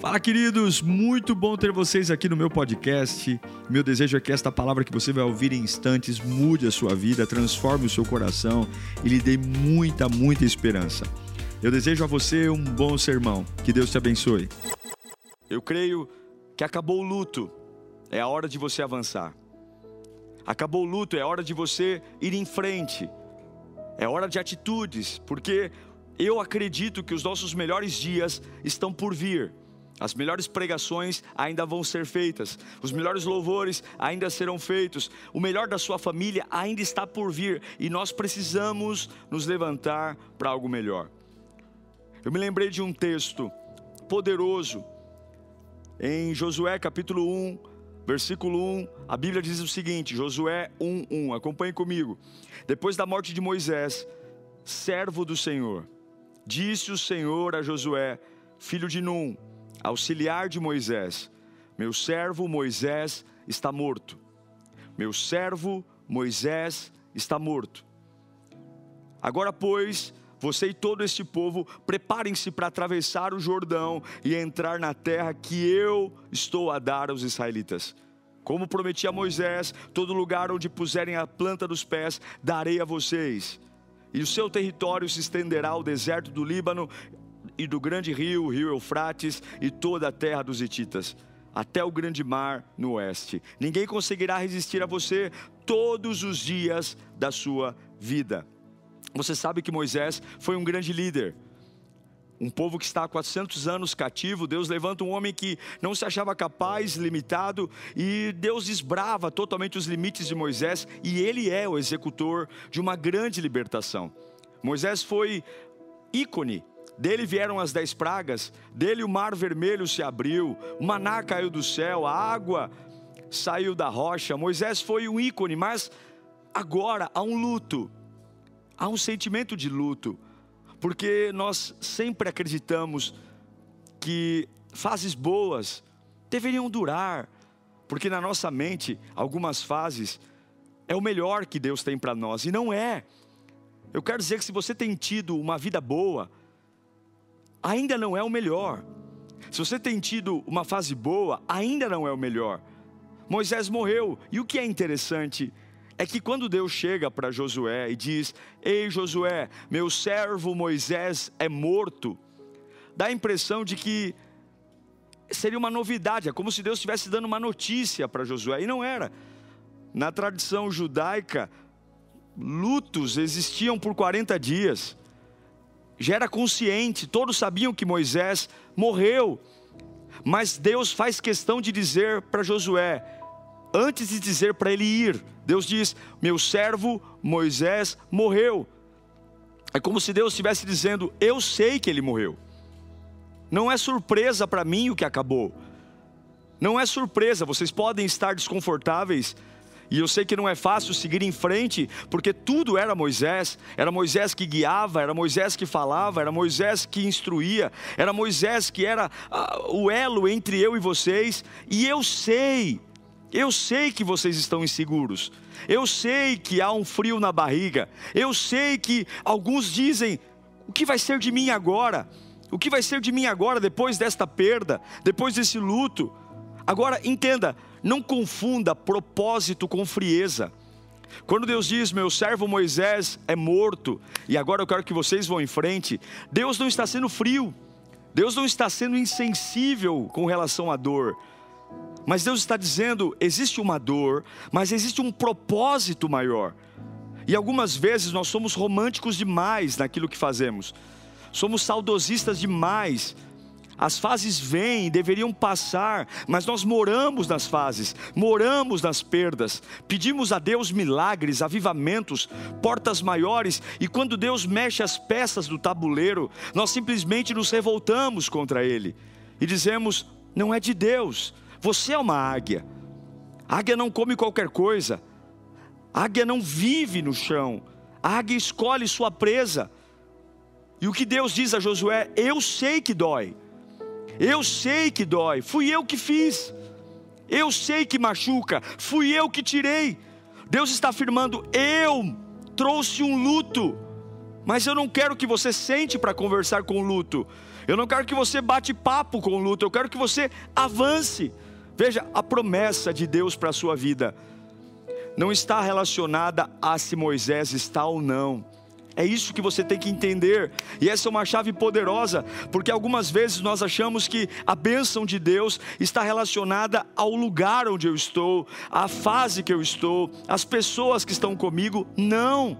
Fala, queridos! Muito bom ter vocês aqui no meu podcast. Meu desejo é que esta palavra que você vai ouvir em instantes mude a sua vida, transforme o seu coração e lhe dê muita, muita esperança. Eu desejo a você um bom sermão. Que Deus te abençoe. Eu creio que acabou o luto. É a hora de você avançar. Acabou o luto, é hora de você ir em frente. É hora de atitudes, porque eu acredito que os nossos melhores dias estão por vir. As melhores pregações ainda vão ser feitas, os melhores louvores ainda serão feitos, o melhor da sua família ainda está por vir e nós precisamos nos levantar para algo melhor. Eu me lembrei de um texto poderoso em Josué capítulo 1, versículo 1, a Bíblia diz o seguinte: Josué 1:1, acompanhe comigo. Depois da morte de Moisés, servo do Senhor, disse o Senhor a Josué, filho de Num, auxiliar de Moisés: Meu servo Moisés está morto. Meu servo Moisés está morto. Agora, pois, você e todo este povo, preparem-se para atravessar o Jordão e entrar na terra que eu estou a dar aos israelitas. Como prometi a Moisés, todo lugar onde puserem a planta dos pés, darei a vocês. E o seu território se estenderá ao deserto do Líbano e do grande rio, o rio Eufrates, e toda a terra dos Hititas, até o grande mar no oeste. Ninguém conseguirá resistir a você todos os dias da sua vida. Você sabe que Moisés foi um grande líder. Um povo que está há 400 anos cativo, Deus levanta um homem que não se achava capaz, limitado, e Deus desbrava totalmente os limites de Moisés, e ele é o executor de uma grande libertação. Moisés foi ícone dele vieram as dez pragas, dele o mar vermelho se abriu, o maná caiu do céu, a água saiu da rocha. Moisés foi um ícone, mas agora há um luto, há um sentimento de luto, porque nós sempre acreditamos que fases boas deveriam durar, porque na nossa mente, algumas fases é o melhor que Deus tem para nós, e não é. Eu quero dizer que se você tem tido uma vida boa, ainda não é o melhor. Se você tem tido uma fase boa, ainda não é o melhor. Moisés morreu, e o que é interessante é que quando Deus chega para Josué e diz: Ei Josué, meu servo Moisés é morto, dá a impressão de que seria uma novidade, é como se Deus estivesse dando uma notícia para Josué, e não era. Na tradição judaica, lutos existiam por 40 dias já era consciente, todos sabiam que Moisés morreu, mas Deus faz questão de dizer para Josué, antes de dizer para ele ir, Deus diz: Meu servo Moisés morreu. É como se Deus estivesse dizendo: Eu sei que ele morreu. Não é surpresa para mim o que acabou. Não é surpresa, vocês podem estar desconfortáveis e eu sei que não é fácil seguir em frente, porque tudo era Moisés, era Moisés que guiava, era Moisés que falava, era Moisés que instruía, era Moisés que era uh, o elo entre eu e vocês, e eu sei, eu sei que vocês estão inseguros, eu sei que há um frio na barriga, eu sei que alguns dizem: o que vai ser de mim agora? O que vai ser de mim agora, depois desta perda, depois desse luto? Agora, entenda, não confunda propósito com frieza. Quando Deus diz, meu servo Moisés é morto, e agora eu quero que vocês vão em frente, Deus não está sendo frio, Deus não está sendo insensível com relação à dor, mas Deus está dizendo: existe uma dor, mas existe um propósito maior. E algumas vezes nós somos românticos demais naquilo que fazemos, somos saudosistas demais as fases vêm, deveriam passar, mas nós moramos nas fases, moramos nas perdas. Pedimos a Deus milagres, avivamentos, portas maiores, e quando Deus mexe as peças do tabuleiro, nós simplesmente nos revoltamos contra Ele e dizemos: não é de Deus, você é uma águia. A águia não come qualquer coisa, a águia não vive no chão, a águia escolhe sua presa. E o que Deus diz a Josué: Eu sei que dói, eu sei que dói, fui eu que fiz. Eu sei que machuca, fui eu que tirei. Deus está afirmando: eu trouxe um luto, Mas eu não quero que você sente para conversar com o luto. Eu não quero que você bate papo com o luto. Eu quero que você avance. Veja, a promessa de Deus para a sua vida não está relacionada a se Moisés está ou não. É isso que você tem que entender. E essa é uma chave poderosa, porque algumas vezes nós achamos que a bênção de Deus está relacionada ao lugar onde eu estou, à fase que eu estou, às pessoas que estão comigo. Não.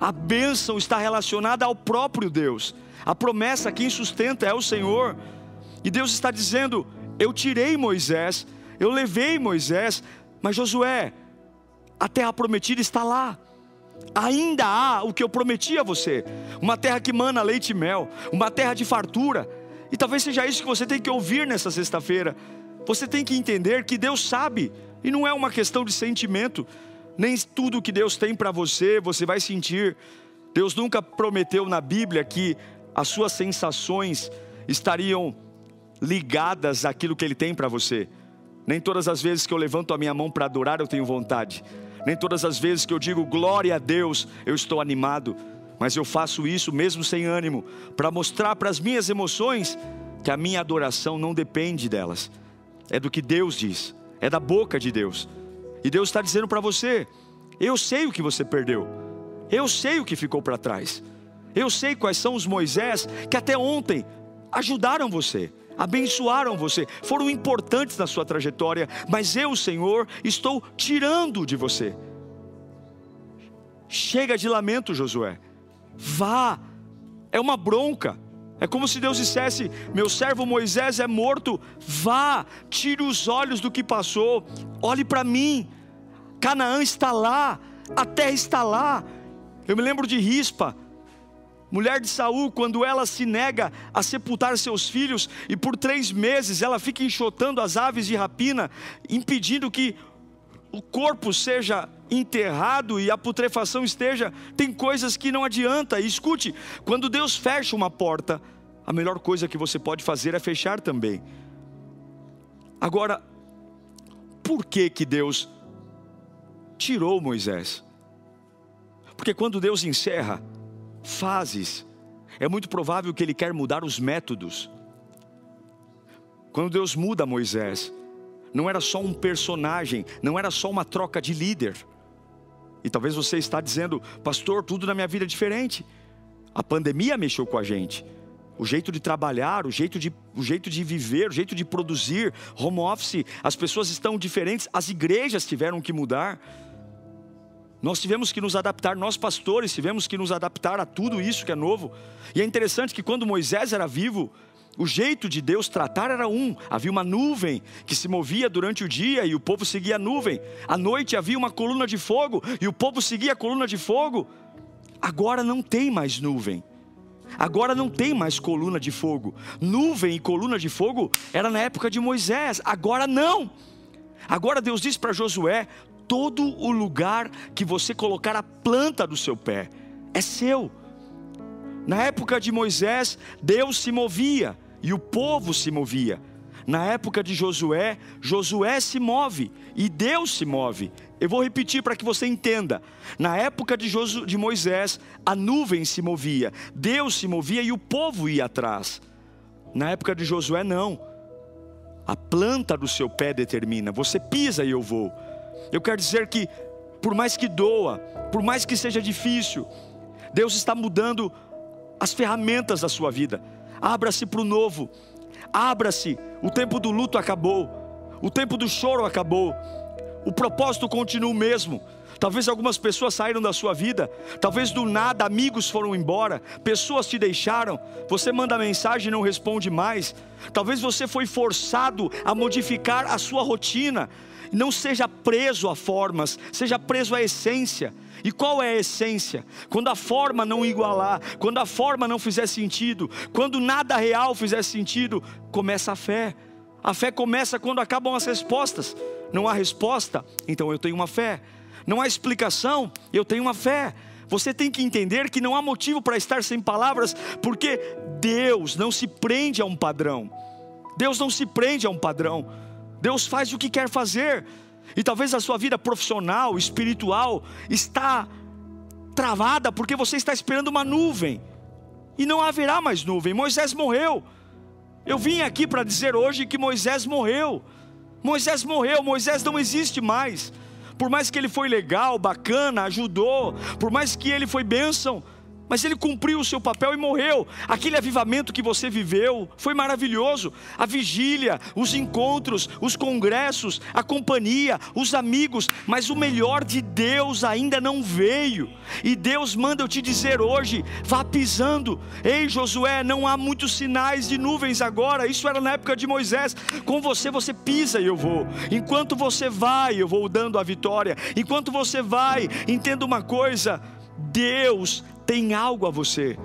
A bênção está relacionada ao próprio Deus. A promessa quem sustenta é o Senhor. E Deus está dizendo: Eu tirei Moisés, eu levei Moisés, mas Josué, a terra prometida está lá ainda há o que eu prometi a você: uma terra que mana leite e mel, uma terra de fartura. E talvez seja isso que você tem que ouvir nessa sexta-feira. Você tem que entender que Deus sabe, e não é uma questão de sentimento. Nem tudo que Deus tem para você, você vai sentir. Deus nunca prometeu na Bíblia que as suas sensações estariam ligadas àquilo que Ele tem para você. Nem todas as vezes que eu levanto a minha mão para adorar eu tenho vontade. Nem todas as vezes que eu digo glória a Deus, eu estou animado, mas eu faço isso mesmo sem ânimo, para mostrar para as minhas emoções que a minha adoração não depende delas, é do que Deus diz, é da boca de Deus. E Deus está dizendo para você: eu sei o que você perdeu, eu sei o que ficou para trás, eu sei quais são os Moisés que até ontem ajudaram você abençoaram você, foram importantes na sua trajetória, mas eu, Senhor, estou tirando de você. Chega de lamento, Josué. Vá. É uma bronca. É como se Deus dissesse: Meu servo Moisés é morto. Vá, tire os olhos do que passou. Olhe para mim. Canaã está lá. A terra está lá. Eu me lembro de Rispa Mulher de Saul, quando ela se nega a sepultar seus filhos, e por três meses ela fica enxotando as aves de rapina, impedindo que o corpo seja enterrado e a putrefação esteja, tem coisas que não adianta. E escute, quando Deus fecha uma porta, a melhor coisa que você pode fazer é fechar também. Agora, por que que Deus tirou Moisés? Porque quando Deus encerra, fases, é muito provável que ele quer mudar os métodos. Quando Deus muda Moisés, não era só um personagem, não era só uma troca de líder. E talvez você está dizendo, pastor, tudo na minha vida é diferente. A pandemia mexeu com a gente. O jeito de trabalhar, o jeito de, o jeito de viver, o jeito de produzir, home office, as pessoas estão diferentes, as igrejas tiveram que mudar. Nós tivemos que nos adaptar, nós pastores tivemos que nos adaptar a tudo isso que é novo. E é interessante que quando Moisés era vivo, o jeito de Deus tratar era um: havia uma nuvem que se movia durante o dia e o povo seguia a nuvem. À noite havia uma coluna de fogo e o povo seguia a coluna de fogo. Agora não tem mais nuvem. Agora não tem mais coluna de fogo. Nuvem e coluna de fogo era na época de Moisés. Agora não. Agora Deus diz para Josué: todo o lugar que você colocar a planta do seu pé é seu. Na época de Moisés, Deus se movia e o povo se movia. Na época de Josué, Josué se move e Deus se move. Eu vou repetir para que você entenda. Na época de, Josu, de Moisés, a nuvem se movia, Deus se movia e o povo ia atrás. Na época de Josué, não. A planta do seu pé determina. Você pisa e eu vou. Eu quero dizer que, por mais que doa, por mais que seja difícil, Deus está mudando as ferramentas da sua vida. Abra-se para o novo, abra-se. O tempo do luto acabou, o tempo do choro acabou, o propósito continua o mesmo. Talvez algumas pessoas saíram da sua vida, talvez do nada amigos foram embora, pessoas te deixaram, você manda mensagem e não responde mais. Talvez você foi forçado a modificar a sua rotina, não seja preso a formas, seja preso à essência. E qual é a essência? Quando a forma não igualar, quando a forma não fizer sentido, quando nada real fizer sentido, começa a fé. A fé começa quando acabam as respostas. Não há resposta, então eu tenho uma fé. Não há explicação, eu tenho uma fé. Você tem que entender que não há motivo para estar sem palavras, porque Deus não se prende a um padrão. Deus não se prende a um padrão. Deus faz o que quer fazer. E talvez a sua vida profissional, espiritual, está travada porque você está esperando uma nuvem. E não haverá mais nuvem. Moisés morreu. Eu vim aqui para dizer hoje que Moisés morreu. Moisés morreu, Moisés não existe mais. Por mais que ele foi legal, bacana, ajudou, por mais que ele foi bênção, mas ele cumpriu o seu papel e morreu. Aquele avivamento que você viveu foi maravilhoso. A vigília, os encontros, os congressos, a companhia, os amigos, mas o melhor de Deus ainda não veio. E Deus manda eu te dizer hoje: vá pisando. Ei, Josué, não há muitos sinais de nuvens agora. Isso era na época de Moisés. Com você, você pisa e eu vou. Enquanto você vai, eu vou dando a vitória. Enquanto você vai, entenda uma coisa: Deus tem algo a você.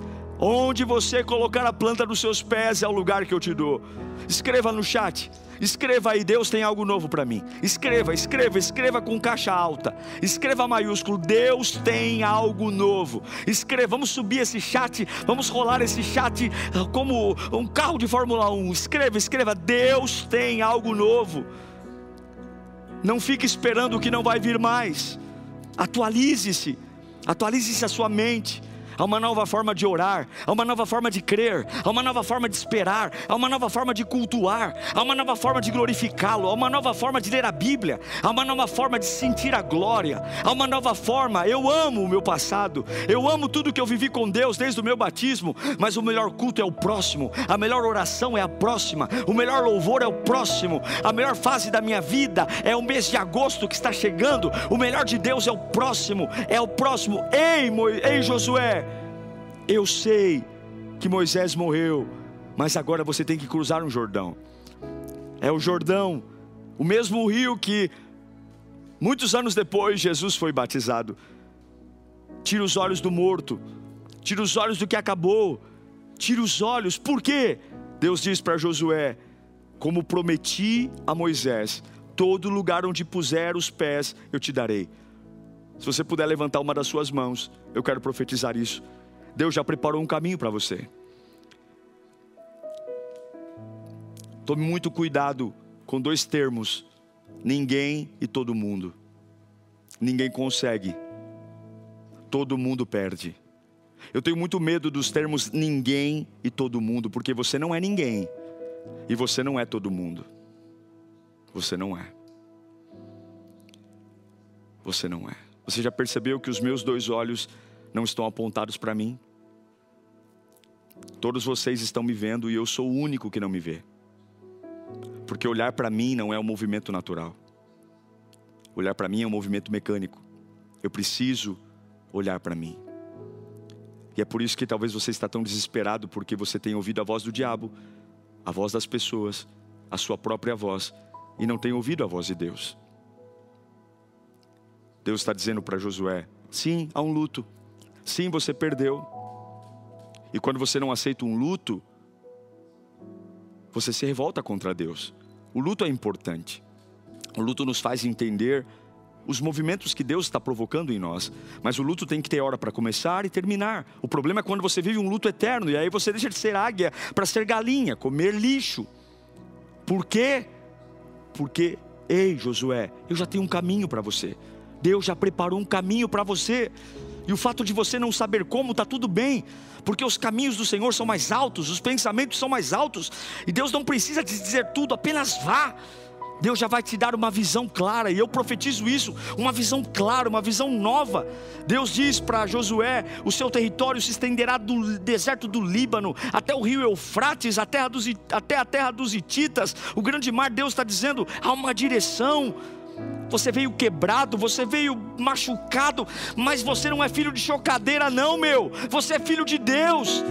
Onde você colocar a planta dos seus pés é o lugar que eu te dou. Escreva no chat. Escreva aí, Deus tem algo novo para mim. Escreva, escreva, escreva com caixa alta. Escreva maiúsculo, Deus tem algo novo. Escreva, vamos subir esse chat, vamos rolar esse chat como um carro de Fórmula 1. Escreva, escreva, Deus tem algo novo. Não fique esperando o que não vai vir mais. Atualize-se. Atualize-se a sua mente há uma nova forma de orar, há uma nova forma de crer, há uma nova forma de esperar, há uma nova forma de cultuar, há uma nova forma de glorificá-lo, há uma nova forma de ler a Bíblia, há uma nova forma de sentir a glória, há uma nova forma. Eu amo o meu passado, eu amo tudo que eu vivi com Deus desde o meu batismo, mas o melhor culto é o próximo, a melhor oração é a próxima, o melhor louvor é o próximo, a melhor fase da minha vida é o mês de agosto que está chegando, o melhor de Deus é o próximo, é o próximo. Ei, Mo... ei Josué, eu sei que Moisés morreu, mas agora você tem que cruzar um Jordão. É o Jordão, o mesmo rio que muitos anos depois Jesus foi batizado. Tira os olhos do morto, tira os olhos do que acabou, tira os olhos, por quê? Deus diz para Josué: Como prometi a Moisés, todo lugar onde puser os pés eu te darei. Se você puder levantar uma das suas mãos, eu quero profetizar isso. Deus já preparou um caminho para você. Tome muito cuidado com dois termos: ninguém e todo mundo. Ninguém consegue, todo mundo perde. Eu tenho muito medo dos termos ninguém e todo mundo, porque você não é ninguém e você não é todo mundo. Você não é. Você não é. Você já percebeu que os meus dois olhos não estão apontados para mim. Todos vocês estão me vendo e eu sou o único que não me vê. Porque olhar para mim não é um movimento natural. Olhar para mim é um movimento mecânico. Eu preciso olhar para mim. E é por isso que talvez você está tão desesperado porque você tem ouvido a voz do diabo, a voz das pessoas, a sua própria voz e não tem ouvido a voz de Deus. Deus está dizendo para Josué: sim, há um luto, Sim, você perdeu. E quando você não aceita um luto, você se revolta contra Deus. O luto é importante. O luto nos faz entender os movimentos que Deus está provocando em nós. Mas o luto tem que ter hora para começar e terminar. O problema é quando você vive um luto eterno e aí você deixa de ser águia para ser galinha, comer lixo. Por quê? Porque, ei, Josué, eu já tenho um caminho para você. Deus já preparou um caminho para você. E o fato de você não saber como, está tudo bem, porque os caminhos do Senhor são mais altos, os pensamentos são mais altos, e Deus não precisa te dizer tudo, apenas vá. Deus já vai te dar uma visão clara, e eu profetizo isso, uma visão clara, uma visão nova. Deus diz para Josué: o seu território se estenderá do deserto do Líbano até o rio Eufrates, até a, dos, até a terra dos Hititas, o grande mar. Deus está dizendo: há uma direção você veio quebrado, você veio machucado, mas você não é filho de chocadeira, não, meu. Você é filho de Deus.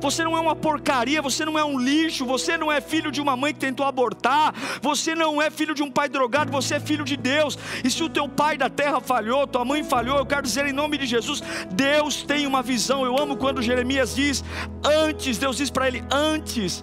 Você não é uma porcaria, você não é um lixo, você não é filho de uma mãe que tentou abortar, você não é filho de um pai drogado, você é filho de Deus. E se o teu pai da terra falhou, tua mãe falhou, eu quero dizer em nome de Jesus, Deus tem uma visão. Eu amo quando Jeremias diz: antes, Deus diz para ele: antes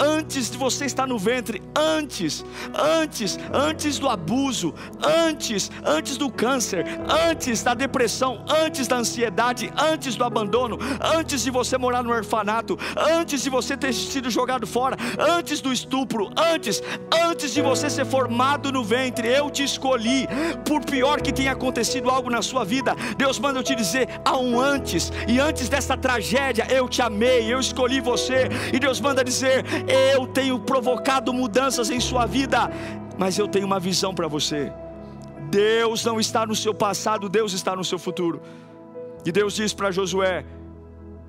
antes de você estar no ventre, antes, antes, antes do abuso, antes, antes do câncer, antes da depressão, antes da ansiedade, antes do abandono, antes de você morar no orfanato, antes de você ter sido jogado fora, antes do estupro, antes, antes de você ser formado no ventre, eu te escolhi. Por pior que tenha acontecido algo na sua vida, Deus manda eu te dizer: há um antes, e antes dessa tragédia eu te amei, eu escolhi você, e Deus manda dizer: eu tenho provocado mudanças em sua vida, mas eu tenho uma visão para você. Deus não está no seu passado, Deus está no seu futuro. E Deus diz para Josué: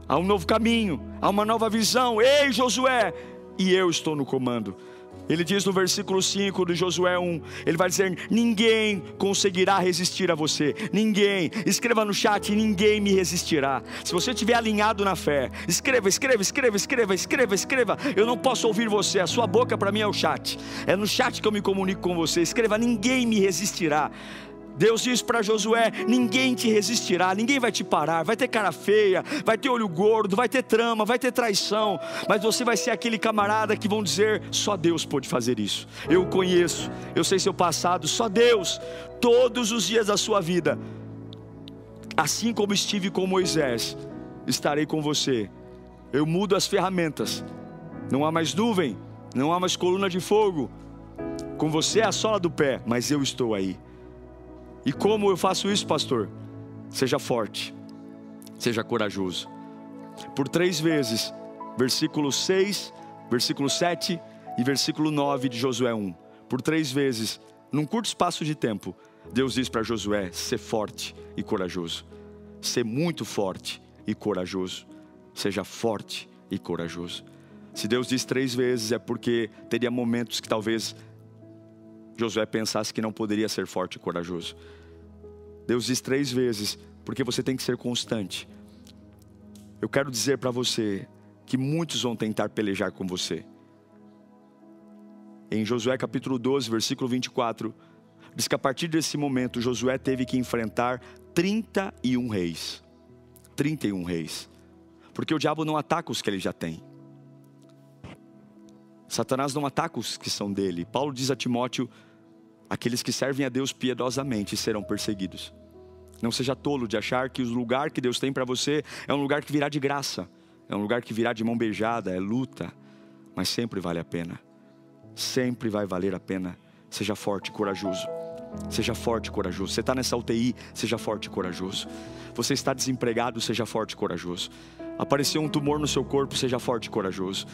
há um novo caminho, há uma nova visão. Ei, Josué, e eu estou no comando. Ele diz no versículo 5 de Josué 1, ele vai dizer: Ninguém conseguirá resistir a você, ninguém. Escreva no chat: Ninguém me resistirá. Se você estiver alinhado na fé, escreva, escreva, escreva, escreva, escreva, escreva. Eu não posso ouvir você, a sua boca para mim é o chat. É no chat que eu me comunico com você. Escreva: Ninguém me resistirá. Deus diz para Josué: ninguém te resistirá, ninguém vai te parar. Vai ter cara feia, vai ter olho gordo, vai ter trama, vai ter traição, mas você vai ser aquele camarada que vão dizer: só Deus pode fazer isso. Eu o conheço, eu sei seu passado, só Deus, todos os dias da sua vida. Assim como estive com Moisés, estarei com você. Eu mudo as ferramentas, não há mais nuvem, não há mais coluna de fogo. Com você é a sola do pé, mas eu estou aí. E como eu faço isso, pastor? Seja forte, seja corajoso. Por três vezes, versículo 6, versículo 7 e versículo 9 de Josué 1. Por três vezes, num curto espaço de tempo, Deus diz para Josué: ser forte e corajoso. Ser muito forte e corajoso. Seja forte e corajoso. Se Deus diz três vezes, é porque teria momentos que talvez Josué pensasse que não poderia ser forte e corajoso. Deus diz três vezes, porque você tem que ser constante. Eu quero dizer para você que muitos vão tentar pelejar com você. Em Josué capítulo 12, versículo 24, diz que a partir desse momento Josué teve que enfrentar 31 reis. 31 reis. Porque o diabo não ataca os que ele já tem. Satanás não ataca os que são dele. Paulo diz a Timóteo Aqueles que servem a Deus piedosamente serão perseguidos. Não seja tolo de achar que o lugar que Deus tem para você é um lugar que virá de graça, é um lugar que virá de mão beijada, é luta, mas sempre vale a pena. Sempre vai valer a pena. Seja forte e corajoso. Seja forte e corajoso. Você está nessa UTI, seja forte e corajoso. Você está desempregado, seja forte e corajoso. Apareceu um tumor no seu corpo, seja forte e corajoso.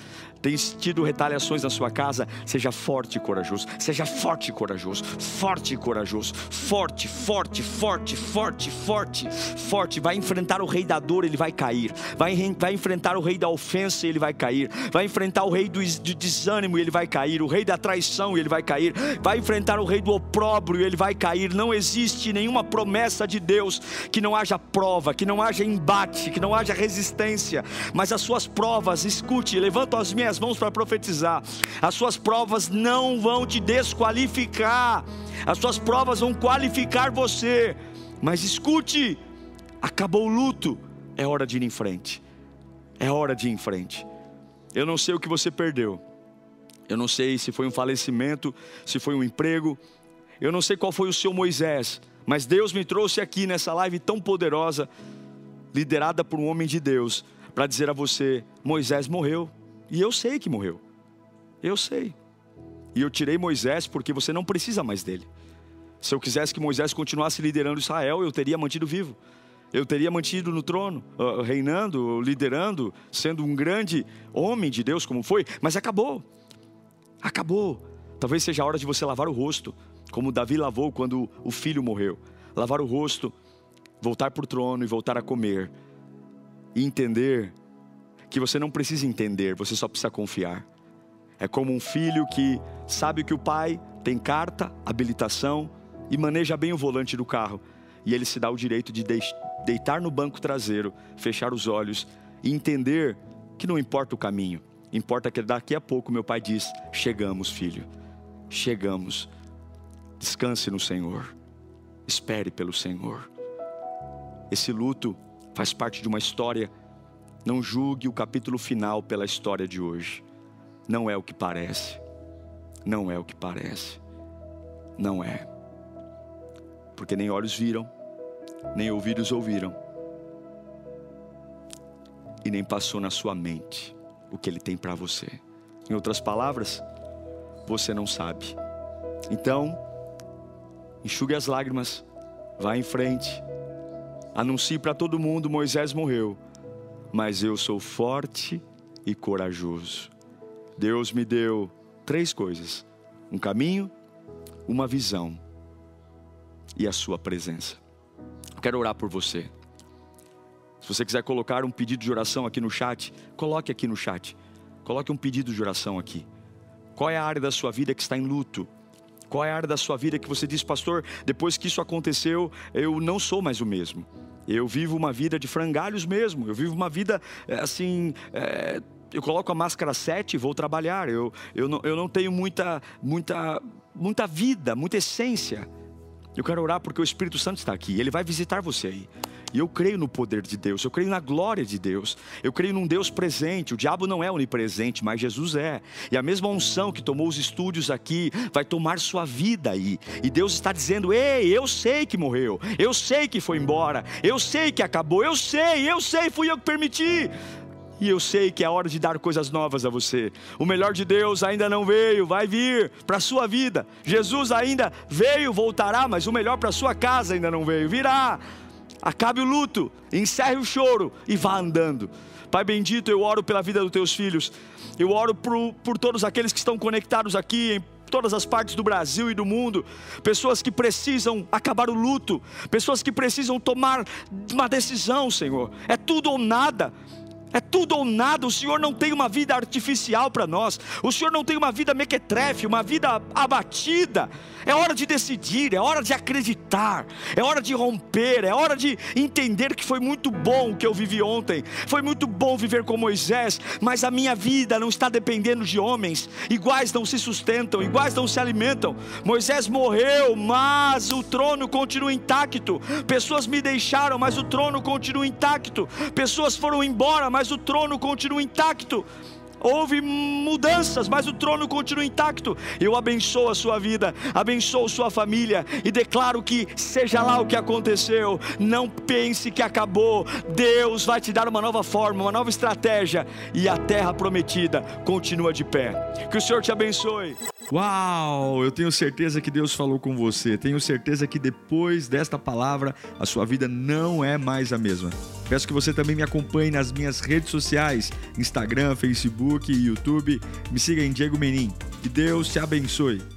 Tem tido retaliações na sua casa, seja forte e corajoso. Seja forte e corajoso. Forte e corajoso. Forte, forte, forte, forte, forte, forte. Vai enfrentar o rei da dor, ele vai cair. Vai, vai enfrentar o rei da ofensa, ele vai cair. Vai enfrentar o rei do, do desânimo, ele vai cair. O rei da traição, ele vai cair. Vai enfrentar o rei do opróbrio, ele vai cair. Não existe nenhuma promessa de Deus que não haja prova, que não haja embate, que não haja resistência mas as suas provas, escute, levanto as minhas mãos para profetizar. As suas provas não vão te desqualificar, as suas provas vão qualificar você. Mas escute, acabou o luto, é hora de ir em frente. É hora de ir em frente. Eu não sei o que você perdeu. Eu não sei se foi um falecimento, se foi um emprego. Eu não sei qual foi o seu Moisés, mas Deus me trouxe aqui nessa live tão poderosa liderada por um homem de Deus, para dizer a você: Moisés morreu. E eu sei que morreu. Eu sei. E eu tirei Moisés porque você não precisa mais dele. Se eu quisesse que Moisés continuasse liderando Israel, eu teria mantido vivo. Eu teria mantido no trono, reinando, liderando, sendo um grande homem de Deus como foi, mas acabou. Acabou. Talvez seja a hora de você lavar o rosto, como Davi lavou quando o filho morreu. Lavar o rosto, voltar para o trono e voltar a comer. E entender que você não precisa entender, você só precisa confiar. É como um filho que sabe que o pai tem carta, habilitação e maneja bem o volante do carro. E ele se dá o direito de deitar no banco traseiro, fechar os olhos e entender que não importa o caminho, importa que daqui a pouco meu pai diz: Chegamos, filho, chegamos. Descanse no Senhor, espere pelo Senhor. Esse luto faz parte de uma história. Não julgue o capítulo final pela história de hoje. não é o que parece. Não é o que parece. Não é. Porque nem olhos viram, nem ouvidos ouviram, e nem passou na sua mente o que Ele tem para você. Em outras palavras, você não sabe. Então, enxugue as lágrimas, vá em frente, anuncie para todo mundo: Moisés morreu, mas eu sou forte e corajoso. Deus me deu três coisas: um caminho, uma visão e a sua presença. Quero orar por você. Se você quiser colocar um pedido de oração aqui no chat, coloque aqui no chat. Coloque um pedido de oração aqui. Qual é a área da sua vida que está em luto? Qual é a área da sua vida que você diz, pastor, depois que isso aconteceu, eu não sou mais o mesmo. Eu vivo uma vida de frangalhos mesmo. Eu vivo uma vida eh, assim. É, eu coloco a máscara 7 e vou trabalhar. Eu, eu, não, eu não tenho muita, muita, muita vida, muita essência. Eu quero orar porque o Espírito Santo está aqui. Ele vai visitar você aí. E eu creio no poder de Deus, eu creio na glória de Deus, eu creio num Deus presente. O diabo não é onipresente, mas Jesus é. E a mesma unção que tomou os estúdios aqui vai tomar sua vida aí. E Deus está dizendo: Ei, eu sei que morreu, eu sei que foi embora, eu sei que acabou, eu sei, eu sei, fui eu que permiti. E eu sei que é hora de dar coisas novas a você. O melhor de Deus ainda não veio, vai vir para a sua vida. Jesus ainda veio, voltará, mas o melhor para a sua casa ainda não veio, virá acabe o luto, encerre o choro e vá andando. Pai bendito, eu oro pela vida dos teus filhos, eu oro por, por todos aqueles que estão conectados aqui em todas as partes do Brasil e do mundo, pessoas que precisam acabar o luto, pessoas que precisam tomar uma decisão, Senhor, é tudo ou nada. É tudo ou nada. O Senhor não tem uma vida artificial para nós. O Senhor não tem uma vida mequetrefe, uma vida abatida. É hora de decidir, é hora de acreditar, é hora de romper, é hora de entender que foi muito bom o que eu vivi ontem. Foi muito bom viver com Moisés, mas a minha vida não está dependendo de homens. Iguais não se sustentam, iguais não se alimentam. Moisés morreu, mas o trono continua intacto. Pessoas me deixaram, mas o trono continua intacto. Pessoas foram embora, mas mas o trono continua intacto. Houve mudanças, mas o trono continua intacto. Eu abençoo a sua vida, abençoo sua família e declaro que, seja lá o que aconteceu, não pense que acabou. Deus vai te dar uma nova forma, uma nova estratégia e a terra prometida continua de pé. Que o Senhor te abençoe. Uau! Eu tenho certeza que Deus falou com você. Tenho certeza que depois desta palavra a sua vida não é mais a mesma. Peço que você também me acompanhe nas minhas redes sociais: Instagram, Facebook e YouTube. Me siga em Diego Menin. Que Deus te abençoe.